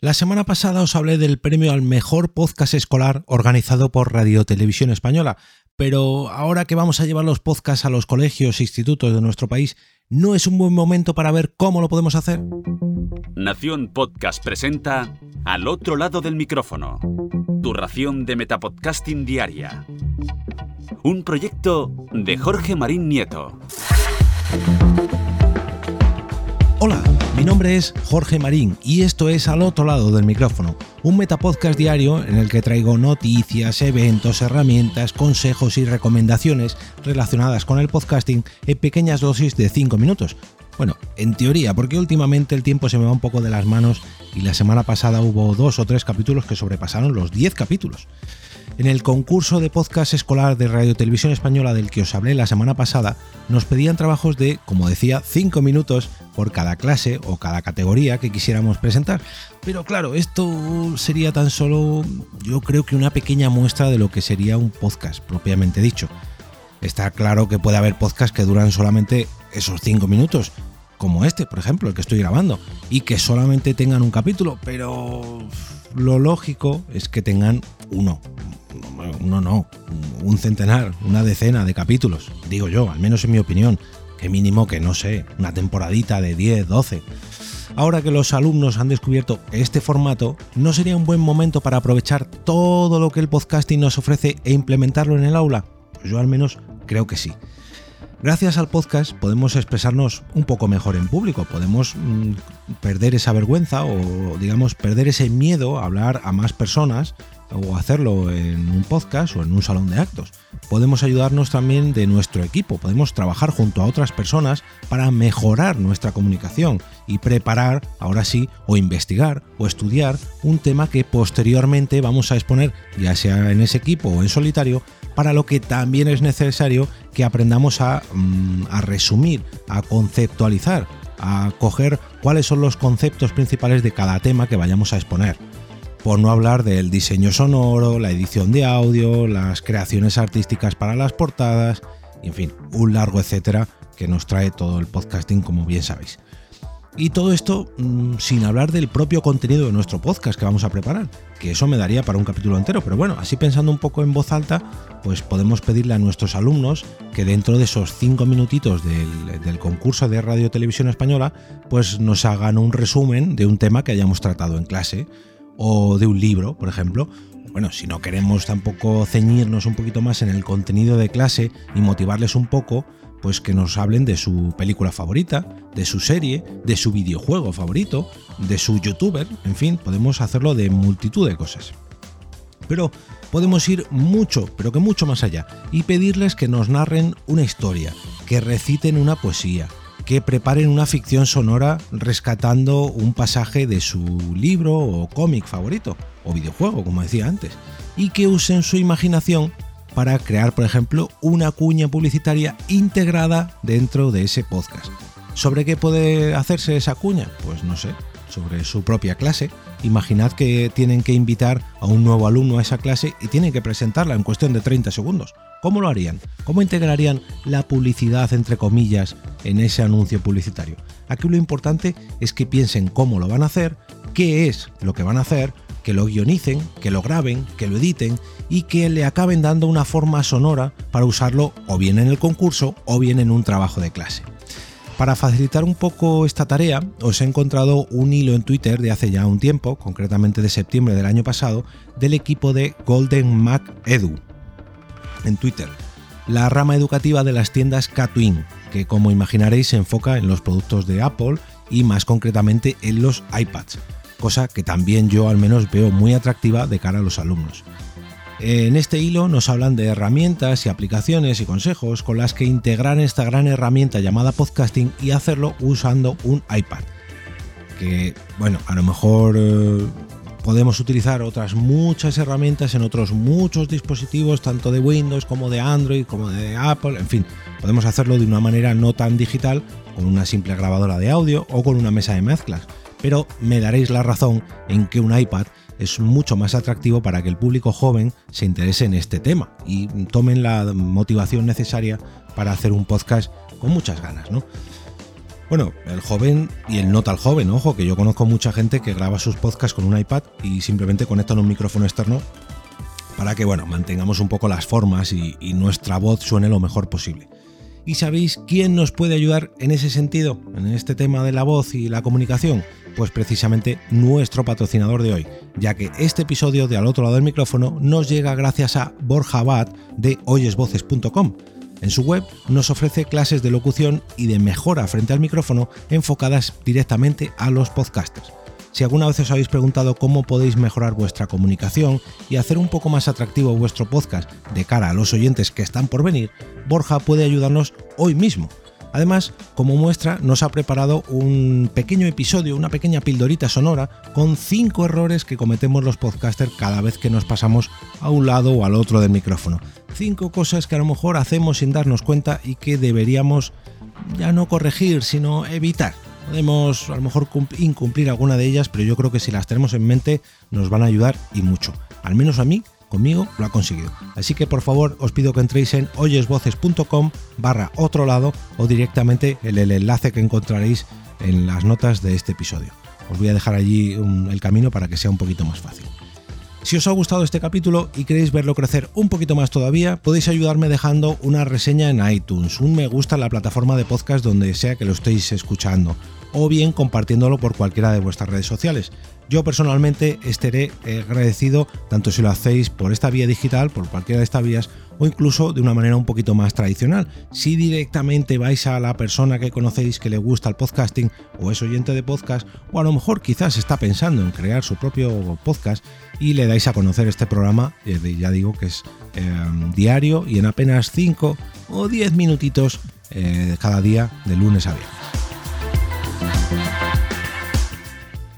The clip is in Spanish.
La semana pasada os hablé del premio al mejor podcast escolar organizado por Radio Televisión Española, pero ahora que vamos a llevar los podcasts a los colegios e institutos de nuestro país, ¿no es un buen momento para ver cómo lo podemos hacer? Nación Podcast presenta Al otro lado del micrófono, tu ración de Metapodcasting Diaria. Un proyecto de Jorge Marín Nieto. Hola, mi nombre es Jorge Marín y esto es Al otro lado del micrófono, un metapodcast diario en el que traigo noticias, eventos, herramientas, consejos y recomendaciones relacionadas con el podcasting en pequeñas dosis de 5 minutos. Bueno, en teoría, porque últimamente el tiempo se me va un poco de las manos y la semana pasada hubo dos o tres capítulos que sobrepasaron los 10 capítulos. En el concurso de podcast escolar de Radio Televisión Española del que os hablé la semana pasada, nos pedían trabajos de, como decía, 5 minutos por cada clase o cada categoría que quisiéramos presentar. Pero claro, esto sería tan solo, yo creo que una pequeña muestra de lo que sería un podcast propiamente dicho. Está claro que puede haber podcasts que duran solamente esos 5 minutos, como este, por ejemplo, el que estoy grabando, y que solamente tengan un capítulo, pero lo lógico es que tengan uno, uno no, un centenar, una decena de capítulos, digo yo, al menos en mi opinión, que mínimo que no sé, una temporadita de 10, 12. Ahora que los alumnos han descubierto este formato, ¿no sería un buen momento para aprovechar todo lo que el podcasting nos ofrece e implementarlo en el aula? Pues yo al menos creo que sí. Gracias al podcast podemos expresarnos un poco mejor en público, podemos mm, perder esa vergüenza o digamos perder ese miedo a hablar a más personas o hacerlo en un podcast o en un salón de actos. Podemos ayudarnos también de nuestro equipo, podemos trabajar junto a otras personas para mejorar nuestra comunicación y preparar, ahora sí, o investigar o estudiar un tema que posteriormente vamos a exponer, ya sea en ese equipo o en solitario, para lo que también es necesario que aprendamos a, mm, a resumir, a conceptualizar, a coger cuáles son los conceptos principales de cada tema que vayamos a exponer por no hablar del diseño sonoro, la edición de audio, las creaciones artísticas para las portadas, y en fin, un largo etcétera que nos trae todo el podcasting como bien sabéis. Y todo esto mm, sin hablar del propio contenido de nuestro podcast que vamos a preparar, que eso me daría para un capítulo entero, pero bueno, así pensando un poco en voz alta, pues podemos pedirle a nuestros alumnos que dentro de esos cinco minutitos del, del concurso de Radio Televisión Española, pues nos hagan un resumen de un tema que hayamos tratado en clase o de un libro, por ejemplo. Bueno, si no queremos tampoco ceñirnos un poquito más en el contenido de clase y motivarles un poco, pues que nos hablen de su película favorita, de su serie, de su videojuego favorito, de su youtuber, en fin, podemos hacerlo de multitud de cosas. Pero podemos ir mucho, pero que mucho más allá, y pedirles que nos narren una historia, que reciten una poesía, que preparen una ficción sonora rescatando un pasaje de su libro o cómic favorito, o videojuego, como decía antes, y que usen su imaginación para crear, por ejemplo, una cuña publicitaria integrada dentro de ese podcast. ¿Sobre qué puede hacerse esa cuña? Pues no sé, sobre su propia clase. Imaginad que tienen que invitar a un nuevo alumno a esa clase y tienen que presentarla en cuestión de 30 segundos. ¿Cómo lo harían? ¿Cómo integrarían la publicidad, entre comillas, en ese anuncio publicitario? Aquí lo importante es que piensen cómo lo van a hacer, qué es lo que van a hacer, que lo guionicen, que lo graben, que lo editen y que le acaben dando una forma sonora para usarlo o bien en el concurso o bien en un trabajo de clase. Para facilitar un poco esta tarea, os he encontrado un hilo en Twitter de hace ya un tiempo, concretamente de septiembre del año pasado, del equipo de Golden Mac Edu, en Twitter, la rama educativa de las tiendas Catwin, que como imaginaréis se enfoca en los productos de Apple y más concretamente en los iPads, cosa que también yo al menos veo muy atractiva de cara a los alumnos. En este hilo nos hablan de herramientas y aplicaciones y consejos con las que integrar esta gran herramienta llamada podcasting y hacerlo usando un iPad. Que, bueno, a lo mejor eh, podemos utilizar otras muchas herramientas en otros muchos dispositivos, tanto de Windows como de Android, como de Apple, en fin, podemos hacerlo de una manera no tan digital, con una simple grabadora de audio o con una mesa de mezclas. Pero me daréis la razón en que un iPad es mucho más atractivo para que el público joven se interese en este tema y tomen la motivación necesaria para hacer un podcast con muchas ganas, ¿no? Bueno, el joven y el no tal joven, ojo, que yo conozco mucha gente que graba sus podcasts con un iPad y simplemente conectan un micrófono externo para que, bueno, mantengamos un poco las formas y, y nuestra voz suene lo mejor posible. ¿Y sabéis quién nos puede ayudar en ese sentido, en este tema de la voz y la comunicación? Pues precisamente nuestro patrocinador de hoy, ya que este episodio de Al otro lado del micrófono nos llega gracias a Borja Abad de oyesvoces.com. En su web nos ofrece clases de locución y de mejora frente al micrófono enfocadas directamente a los podcasters. Si alguna vez os habéis preguntado cómo podéis mejorar vuestra comunicación y hacer un poco más atractivo vuestro podcast de cara a los oyentes que están por venir, Borja puede ayudarnos hoy mismo. Además, como muestra, nos ha preparado un pequeño episodio, una pequeña pildorita sonora con 5 errores que cometemos los podcasters cada vez que nos pasamos a un lado o al otro del micrófono. 5 cosas que a lo mejor hacemos sin darnos cuenta y que deberíamos ya no corregir, sino evitar. Podemos a lo mejor incumplir alguna de ellas, pero yo creo que si las tenemos en mente nos van a ayudar y mucho. Al menos a mí, conmigo lo ha conseguido. Así que por favor os pido que entréis en oyesvoces.com barra otro lado o directamente en el enlace que encontraréis en las notas de este episodio. Os voy a dejar allí el camino para que sea un poquito más fácil. Si os ha gustado este capítulo y queréis verlo crecer un poquito más todavía, podéis ayudarme dejando una reseña en iTunes, un me gusta en la plataforma de podcast donde sea que lo estéis escuchando, o bien compartiéndolo por cualquiera de vuestras redes sociales. Yo personalmente estaré agradecido tanto si lo hacéis por esta vía digital, por cualquiera de estas vías, o incluso de una manera un poquito más tradicional. Si directamente vais a la persona que conocéis que le gusta el podcasting o es oyente de podcast, o a lo mejor quizás está pensando en crear su propio podcast y le dais a conocer este programa, eh, ya digo que es em, diario y en apenas 5 o 10 minutitos eh, cada día de lunes a viernes.